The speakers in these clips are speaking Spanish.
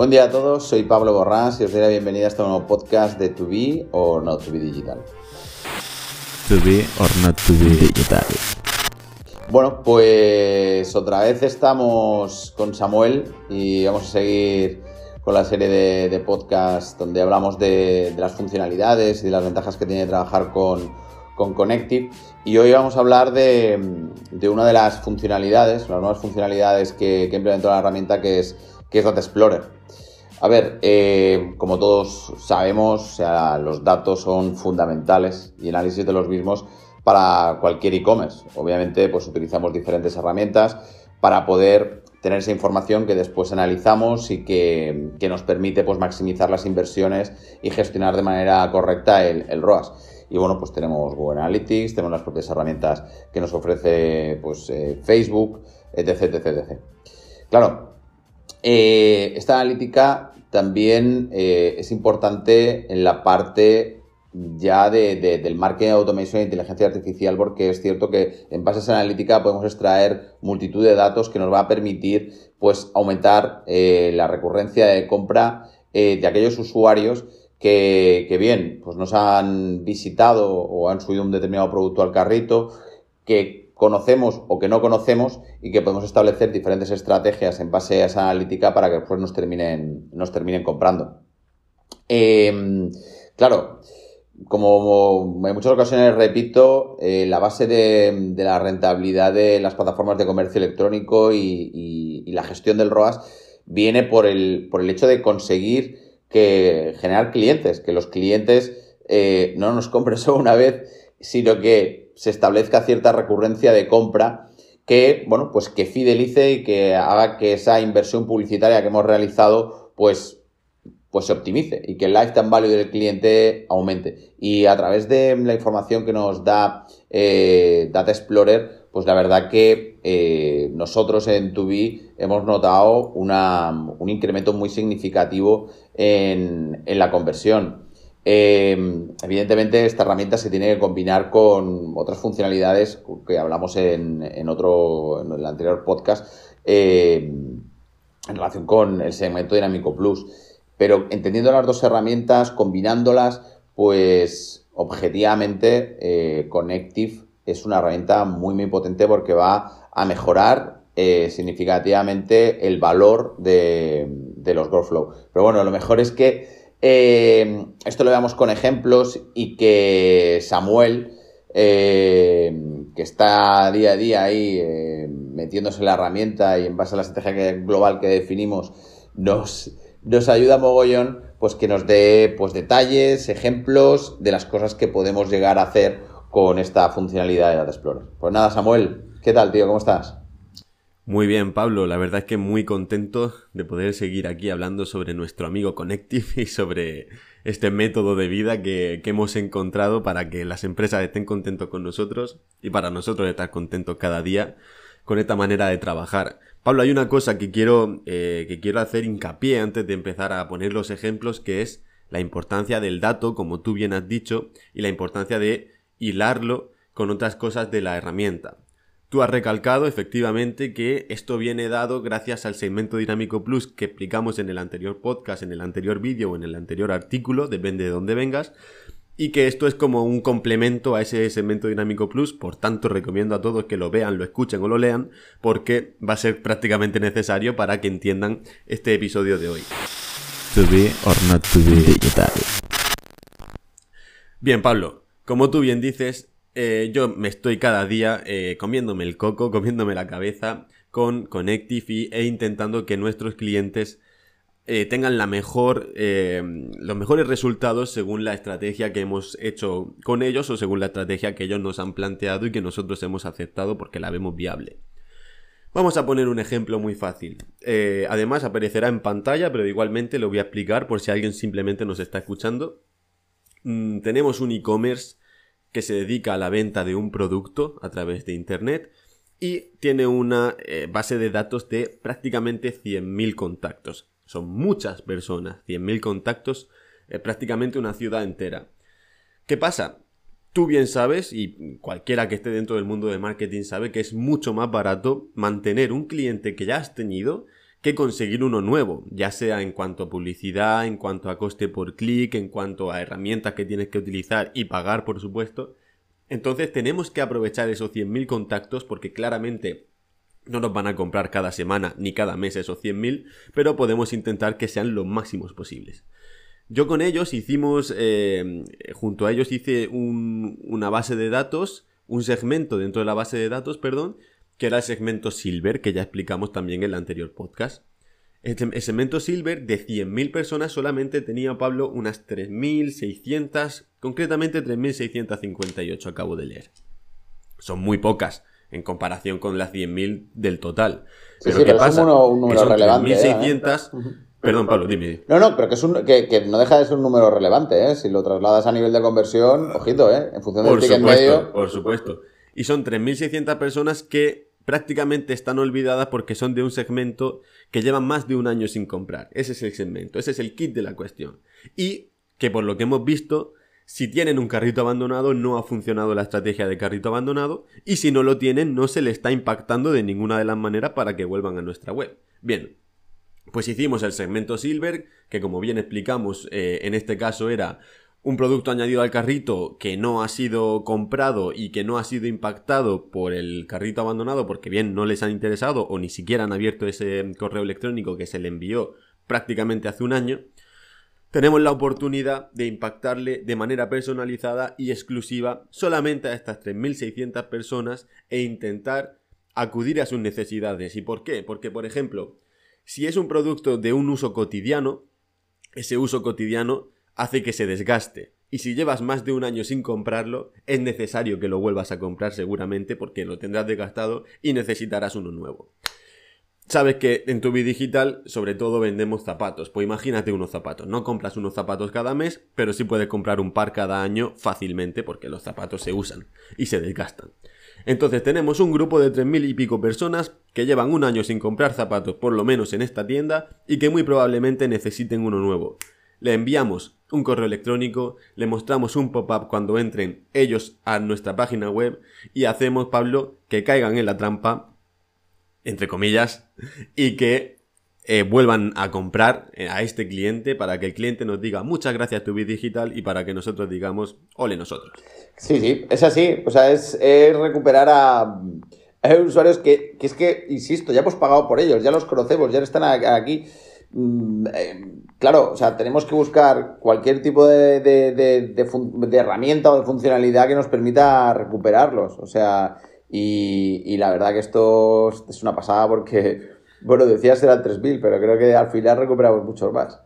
Buen día a todos, soy Pablo Borrás y os doy la bienvenida a este nuevo podcast de To Be or Not To Be Digital. To Be or Not To Be Digital. Bueno, pues otra vez estamos con Samuel y vamos a seguir con la serie de, podcasts donde hablamos de, las funcionalidades y de las ventajas que tiene trabajar con, con Connective. Y hoy vamos a hablar de, una de las funcionalidades, las nuevas funcionalidades que, que implementó la herramienta que es, que es Data Explorer. A ver, eh, como todos sabemos, o sea, los datos son fundamentales y análisis de los mismos para cualquier e-commerce. Obviamente, pues utilizamos diferentes herramientas para poder tener esa información que después analizamos y que, nos permite pues, maximizar las inversiones y gestionar de manera correcta el, ROAS. Y bueno, pues tenemos Google Analytics, tenemos las propias herramientas que nos ofrece pues, eh, Facebook, etc, etc, etc. Claro, eh, esta analítica también eh, es importante en la parte ya de, del marketing automation e inteligencia artificial, porque es cierto que en base a esa analítica podemos extraer multitud de datos que nos va a permitir pues aumentar eh, la recurrencia de compra de aquellos usuarios que, que, bien, pues nos han visitado o han subido un determinado producto al carrito, que conocemos o que no conocemos y que podemos establecer diferentes estrategias en base a esa analítica para que después nos terminen, nos terminen comprando. Em, claro, como en muchas ocasiones repito, eh, la base de, la rentabilidad de las plataformas de comercio electrónico y, la gestión del ROAS viene por el, por el hecho de conseguir que generar clientes, que los clientes eh, no nos compren solo una vez, sino que se establezca cierta recurrencia de compra que, bueno, pues que fidelice y que haga que esa inversión publicitaria que hemos realizado, pues pues se optimice y que el lifetime value del cliente aumente. Y a través de la información que nos da eh, Data Explorer, pues la verdad que eh, nosotros en Tubi hemos notado un incremento muy significativo en, la conversión. Em, evidentemente, esta herramienta se tiene que combinar con otras funcionalidades que hablamos en, otro, en el anterior podcast, em, en relación con el segmento dinámico plus. Pero entendiendo las dos herramientas, combinándolas, pues objetivamente eh, Connective es una herramienta muy muy potente porque va a mejorar eh, significativamente el valor de, los Workflow. Pero bueno, lo mejor es que eh, esto lo veamos con ejemplos y que Samuel, que está día a día ahí metiéndose en la herramienta y en base a la estrategia global que definimos, nos, nos ayuda mogollón pues que nos dé pues detalles, ejemplos de las cosas que podemos llegar a hacer con esta funcionalidad de Data Explorer. Pues nada, Samuel, ¿qué tal, tío? ¿Cómo estás? Muy bien, Pablo. La verdad es que muy contento de poder seguir aquí hablando sobre nuestro amigo Connective y sobre este método de vida que, que hemos encontrado para que las empresas estén contentos con nosotros y para nosotros estar contentos cada día con esta manera de trabajar. Pablo, hay una cosa que quiero, eh, que quiero hacer hincapié antes de empezar a poner los ejemplos, que es la importancia del dato, como tú bien has dicho, y la importancia de hilarlo con otras cosas de la herramienta. Tú has recalcado efectivamente que esto viene dado gracias al segmento dinámico plus que explicamos en el anterior podcast, en el anterior vídeo o en el anterior artículo, depende de dónde vengas, y que esto es como un complemento a ese segmento dinámico plus, por tanto recomiendo a todos que lo vean, lo escuchen o lo lean, porque va a ser prácticamente necesario para que entiendan este episodio de hoy. To be or not to be digital. Bien, Pablo, como tú bien dices, eh, yo me estoy cada día eh, comiéndome el coco, comiéndome la cabeza con Connective e intentando que nuestros clientes eh, tengan la mejor, los mejores resultados según la estrategia que hemos hecho con ellos o según la estrategia que ellos nos han planteado y que nosotros hemos aceptado porque la vemos viable. Vamos a poner un ejemplo muy fácil. Además aparecerá en pantalla, pero igualmente lo voy a explicar por si alguien simplemente nos está escuchando. Mm, tenemos un e-commerce que se dedica a la venta de un producto a través de Internet y tiene una base de datos de prácticamente 100.000 contactos. Son muchas personas, 100.000 contactos, eh, prácticamente una ciudad entera. ¿Qué pasa? Tú bien sabes, y cualquiera que esté dentro del mundo de marketing sabe que es mucho más barato mantener un cliente que ya has tenido que conseguir uno nuevo, ya sea en cuanto a publicidad, en cuanto a coste por clic, en cuanto a herramientas que tienes que utilizar y pagar, por supuesto. Entonces tenemos que aprovechar esos 100.000 contactos porque claramente no nos van a comprar cada semana ni cada mes esos 100.000, pero podemos intentar que sean los máximos posibles. Yo con ellos hicimos, eh, junto a ellos hice una base de datos, un segmento dentro de la base de datos, perdón, que era el segmento Silver, que ya explicamos también en el anterior podcast. Este, el segmento Silver de 100.000 personas solamente tenía, Pablo, unas 3.600, concretamente 3.658 acabo de leer. Son muy pocas en comparación con las 100.000 del total. pero ¿qué pasa? Es un, número relevante. 3.600... ¿eh? Perdón, Pablo, dime. No, no, pero que, es un, que, no deja de ser un número relevante, ¿eh? Si lo trasladas a nivel de conversión, ojito, ¿eh? En función del por ticket medio. Por supuesto. Y son 3.600 personas que prácticamente están olvidadas porque son de un segmento que llevan más de un año sin comprar. Ese es el segmento, ese es el kit de la cuestión. Y que por lo que hemos visto, si tienen un carrito abandonado, no ha funcionado la estrategia de carrito abandonado. Y si no lo tienen, no se le está impactando de ninguna de las maneras para que vuelvan a nuestra web. Bien, pues hicimos el segmento Silver, que como bien explicamos, eh, en este caso era un producto añadido al carrito que no ha sido comprado y que no ha sido impactado por el carrito abandonado porque bien no les han interesado o ni siquiera han abierto ese correo electrónico que se le envió prácticamente hace un año, tenemos la oportunidad de impactarle de manera personalizada y exclusiva solamente a estas 3.600 personas e intentar acudir a sus necesidades. ¿Y por qué? Porque, por ejemplo, si es un producto de un uso cotidiano, ese uso cotidiano hace que se desgaste. Y si llevas más de un año sin comprarlo, es necesario que lo vuelvas a comprar seguramente porque lo tendrás desgastado y necesitarás uno nuevo. Sabes que en tu digital sobre todo vendemos zapatos, pues imagínate unos zapatos, no compras unos zapatos cada mes, pero sí puedes comprar un par cada año fácilmente porque los zapatos se usan y se desgastan. Entonces tenemos un grupo de 3.000 y pico personas que llevan un año sin comprar zapatos por lo menos en esta tienda y que muy probablemente necesiten uno nuevo. Le enviamos un correo electrónico, le mostramos un pop-up cuando entren ellos a nuestra página web y hacemos, Pablo, que caigan en la trampa, entre comillas, y que eh, vuelvan a comprar eh, a este cliente para que el cliente nos diga muchas gracias tu digital y para que nosotros digamos ole nosotros. Sí, sí, es así. O sea, es, recuperar a, usuarios que, que, es que, insisto, ya hemos pagado por ellos, ya los conocemos, ya están aquí. Mm, eh, claro, o sea, tenemos que buscar cualquier tipo de, de, herramienta o de funcionalidad que nos permita recuperarlos. O sea, y, la verdad que esto es una pasada porque, bueno, decías eran 3.000, pero creo que al final recuperamos muchos más.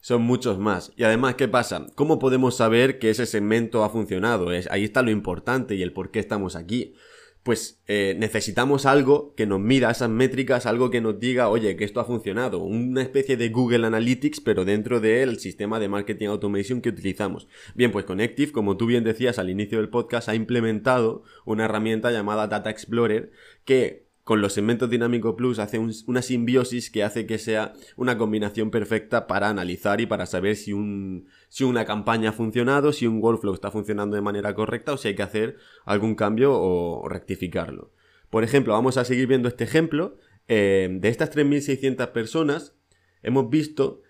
Son muchos más. Y además, ¿qué pasa? ¿Cómo podemos saber que ese segmento ha funcionado? Ahí está lo importante y el por qué estamos aquí pues eh, necesitamos algo que nos mida esas métricas, algo que nos diga, oye, que esto ha funcionado, una especie de Google Analytics, pero dentro del sistema de marketing automation que utilizamos. Bien, pues Connective, como tú bien decías al inicio del podcast, ha implementado una herramienta llamada Data Explorer que con los segmentos Dinámico Plus hace una simbiosis que hace que sea una combinación perfecta para analizar y para saber si, un, si una campaña ha funcionado, si un workflow está funcionando de manera correcta o si hay que hacer algún cambio o, rectificarlo. Por ejemplo, vamos a seguir viendo este ejemplo. Eh, de estas 3.600 personas, hemos visto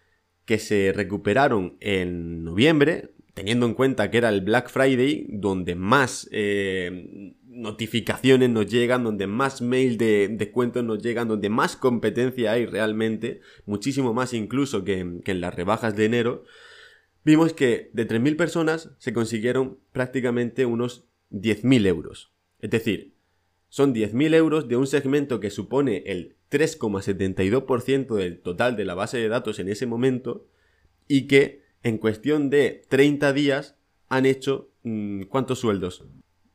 que se recuperaron en noviembre, teniendo en cuenta que era el Black Friday, donde más eh, notificaciones nos llegan, donde más mail de descuentos nos llegan, donde más competencia hay realmente, muchísimo más incluso que, en las rebajas de enero, vimos que de 3.000 personas se consiguieron prácticamente unos 10.000 euros. Es decir, son 10.000 euros de un segmento que supone el 3,72% del total de la base de datos en ese momento y que en cuestión de 30 días han hecho mm, ¿cuántos sueldos?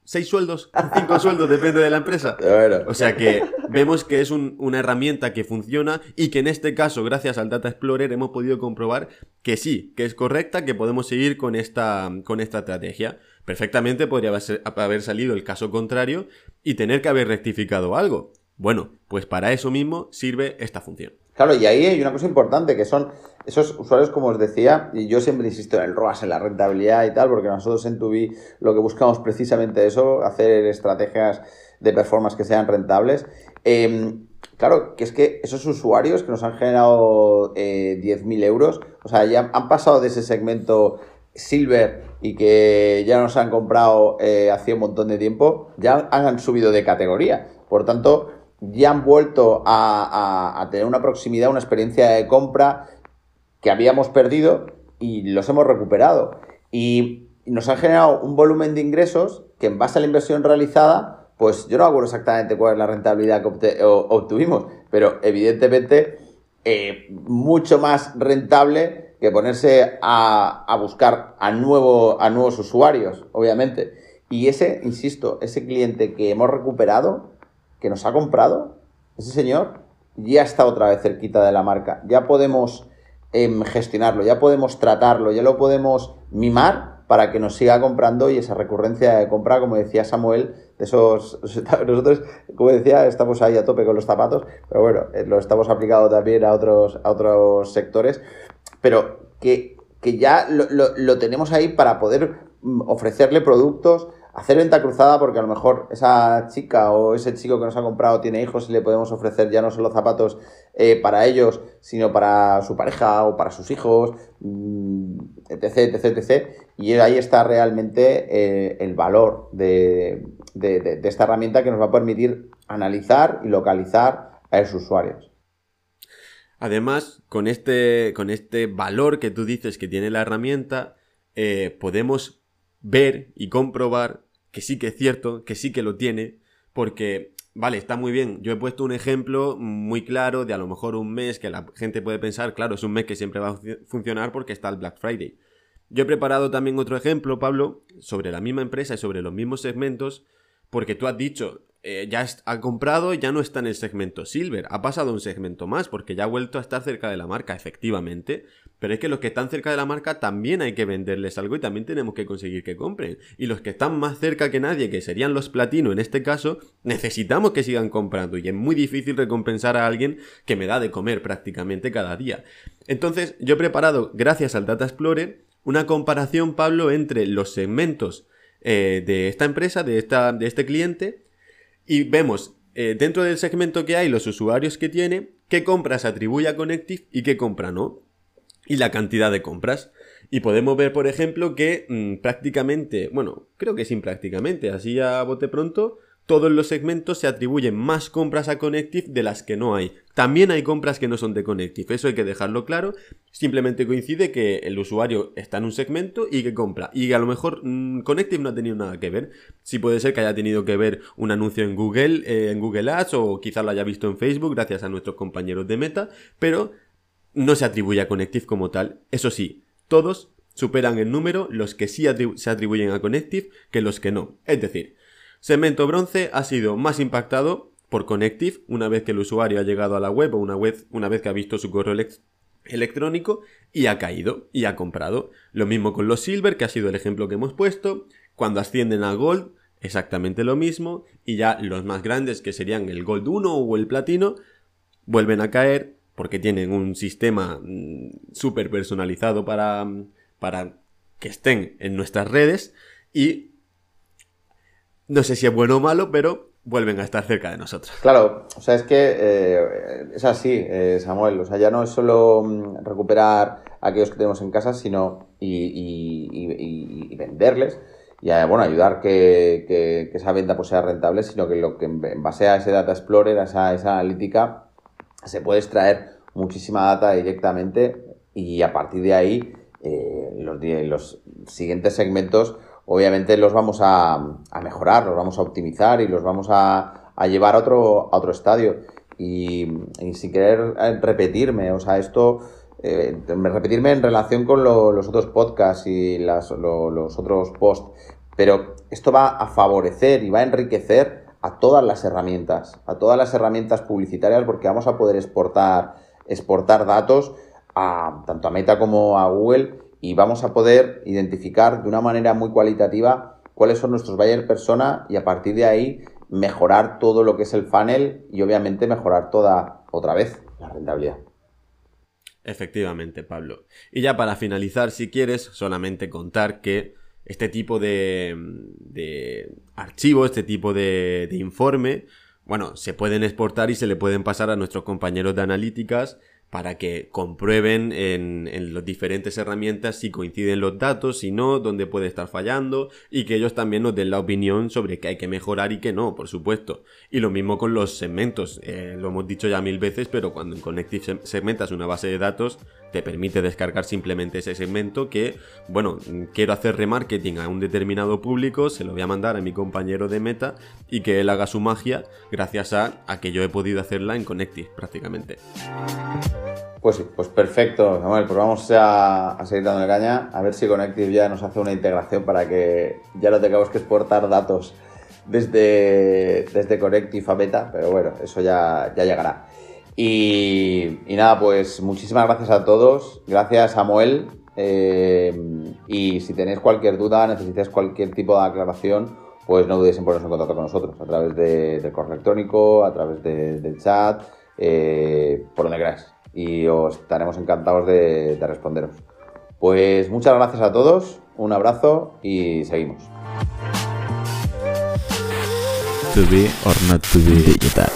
seis sueldos, cinco sueldos, depende de la empresa. O sea que vemos que es una herramienta que funciona y que en este caso, gracias al Data Explorer, hemos podido comprobar que sí, que es correcta, que podemos seguir con esta, con esta estrategia. Perfectamente podría haber salido el caso contrario y tener que haber rectificado algo. Bueno, pues para eso mismo sirve esta función. Claro, y ahí hay una cosa importante que son esos usuarios, como os decía, y yo siempre insisto en el ROAS, en la rentabilidad y tal, porque nosotros en Tubi lo que buscamos precisamente eso, hacer estrategias de performance que sean rentables. Em, claro, que es que esos usuarios que nos han generado eh, 10.000 euros, o sea, ya han pasado de ese segmento Silver y que ya nos han comprado eh, hace un montón de tiempo, ya han, subido de categoría. Por tanto, ya han vuelto a, tener una proximidad, una experiencia de compra que habíamos perdido y los hemos recuperado. Y nos han generado un volumen de ingresos que en base a la inversión realizada, pues yo no acuerdo exactamente cuál es la rentabilidad que obtuvimos, pero evidentemente eh, mucho más rentable que ponerse a, buscar a nuevos usuarios, obviamente. Y ese, insisto, ese cliente que hemos recuperado, que nos ha comprado, ese señor ya está otra vez cerquita de la marca. Ya podemos em, gestionarlo, ya podemos tratarlo, ya lo podemos mimar para que nos siga comprando y esa recurrencia de compra, como decía Samuel, de esos... Nosotros, como decía, estamos ahí a tope con los zapatos, pero bueno, eh, lo estamos aplicando también a otros, a otros sectores pero que, ya lo, tenemos ahí para poder mm, ofrecerle productos, hacer venta cruzada, porque a lo mejor esa chica o ese chico que nos ha comprado tiene hijos y le podemos ofrecer ya no solo zapatos eh, para ellos, sino para su pareja o para sus hijos, mm, etc, etc, etc. Y ahí está realmente eh, el valor de, de esta herramienta que nos va a permitir analizar y localizar a esos usuarios. Además, con este, con este valor que tú dices que tiene la herramienta, eh, podemos ver y comprobar que sí que es cierto, que sí que lo tiene, porque, vale, está muy bien. Yo he puesto un ejemplo muy claro de a lo mejor un mes que la gente puede pensar, claro, es un mes que siempre va a funcionar porque está el Black Friday. Yo he preparado también otro ejemplo, Pablo, sobre la misma empresa y sobre los mismos segmentos, porque tú has dicho, eh, ya ha comprado, ya no está en el segmento Silver, ha pasado un segmento más porque ya ha vuelto a estar cerca de la marca, efectivamente. Pero es que los que están cerca de la marca también hay que venderles algo y también tenemos que conseguir que compren. Y los que están más cerca que nadie, que serían los platino en este caso, necesitamos que sigan comprando. Y es muy difícil recompensar a alguien que me da de comer prácticamente cada día. Entonces, yo he preparado, gracias al Data Explorer, una comparación, Pablo, entre los segmentos eh, de esta empresa, de, esta, de este cliente, y vemos eh, dentro del segmento que hay los usuarios que tiene, qué compras atribuye a Connective y qué compra no. Y la cantidad de compras. Y podemos ver, por ejemplo, que mm, prácticamente, bueno, creo que sin prácticamente, así a bote pronto, todos los segmentos se atribuyen más compras a Connective de las que no hay. También hay compras que no son de Connective, eso hay que dejarlo claro. Simplemente coincide que el usuario está en un segmento y que compra. Y a lo mejor mm, Connective no ha tenido nada que ver. Sí puede ser que haya tenido que ver un anuncio en Google, eh, en Google Ads o quizás lo haya visto en Facebook gracias a nuestros compañeros de Meta, pero no se atribuye a Connective como tal. Eso sí, todos superan en número los que sí se atribuyen a Connective que los que no. Es decir, Segmento bronce ha sido más impactado por Connective una vez que el usuario ha llegado a la web o una vez, una vez que ha visto su correo electrónico y ha caído y ha comprado. Lo mismo con los Silver, que ha sido el ejemplo que hemos puesto. Cuando ascienden a Gold, exactamente lo mismo. Y ya los más grandes, que serían el Gold 1 o el Platino, vuelven a caer porque tienen un sistema mm, súper personalizado para, para que estén en nuestras redes y no sé si es bueno o malo, pero vuelven a estar cerca de nosotros. Claro, o sea, es que eh, es así, eh, Samuel. O sea, ya no es solo mm, recuperar aquellos que tenemos en casa, sino y, venderles y bueno, ayudar que, que, esa venta pues, sea rentable, sino que lo que en base a ese Data Explorer, a esa, analítica, se puede extraer muchísima data directamente y a partir de ahí eh, los, los siguientes segmentos obviamente los vamos a, mejorar, los vamos a optimizar y los vamos a, llevar a otro, a otro estadio. Y, sin querer eh, repetirme, o sea, esto, eh, repetirme en relación con los otros podcasts y las, los otros posts, pero esto va a favorecer y va a enriquecer a todas las herramientas, a todas las herramientas publicitarias, porque vamos a poder exportar, exportar datos a, tanto a Meta como a Google y vamos a poder identificar de una manera muy cualitativa cuáles son nuestros buyer persona y a partir de ahí mejorar todo lo que es el funnel y obviamente mejorar toda otra vez la rentabilidad. Efectivamente, Pablo. Y ya para finalizar, si quieres, solamente contar que este tipo de, de archivo, este tipo de, de informe, bueno, se pueden exportar y se le pueden pasar a nuestros compañeros de analíticas para que comprueben en, en las diferentes herramientas si coinciden los datos, si no, dónde puede estar fallando y que ellos también nos den la opinión sobre qué hay que mejorar y qué no, por supuesto. Y lo mismo con los segmentos, eh, lo hemos dicho ya mil veces, pero cuando en Connective segmentas una base de datos, te permite descargar simplemente ese segmento que, bueno, quiero hacer remarketing a un determinado público, se lo voy a mandar a mi compañero de meta y que él haga su magia gracias a, a que yo he podido hacerla en Connective prácticamente. Pues sí, pues perfecto, Samuel. Pues vamos a, seguir dándole caña, a ver si Connective ya nos hace una integración para que ya no tengamos que exportar datos desde, desde Connective a Beta, pero bueno, eso ya, ya llegará. Y, nada, pues muchísimas gracias a todos. Gracias, Samuel. Eh, y si tenéis cualquier duda, necesitáis cualquier tipo de aclaración, pues no dudéis en poneros en contacto con nosotros a través del correo electrónico, a través del chat, eh, por donde queráis y os estaremos encantados de, responderos. Pues muchas gracias a todos, un abrazo y seguimos. To be or not to be digital.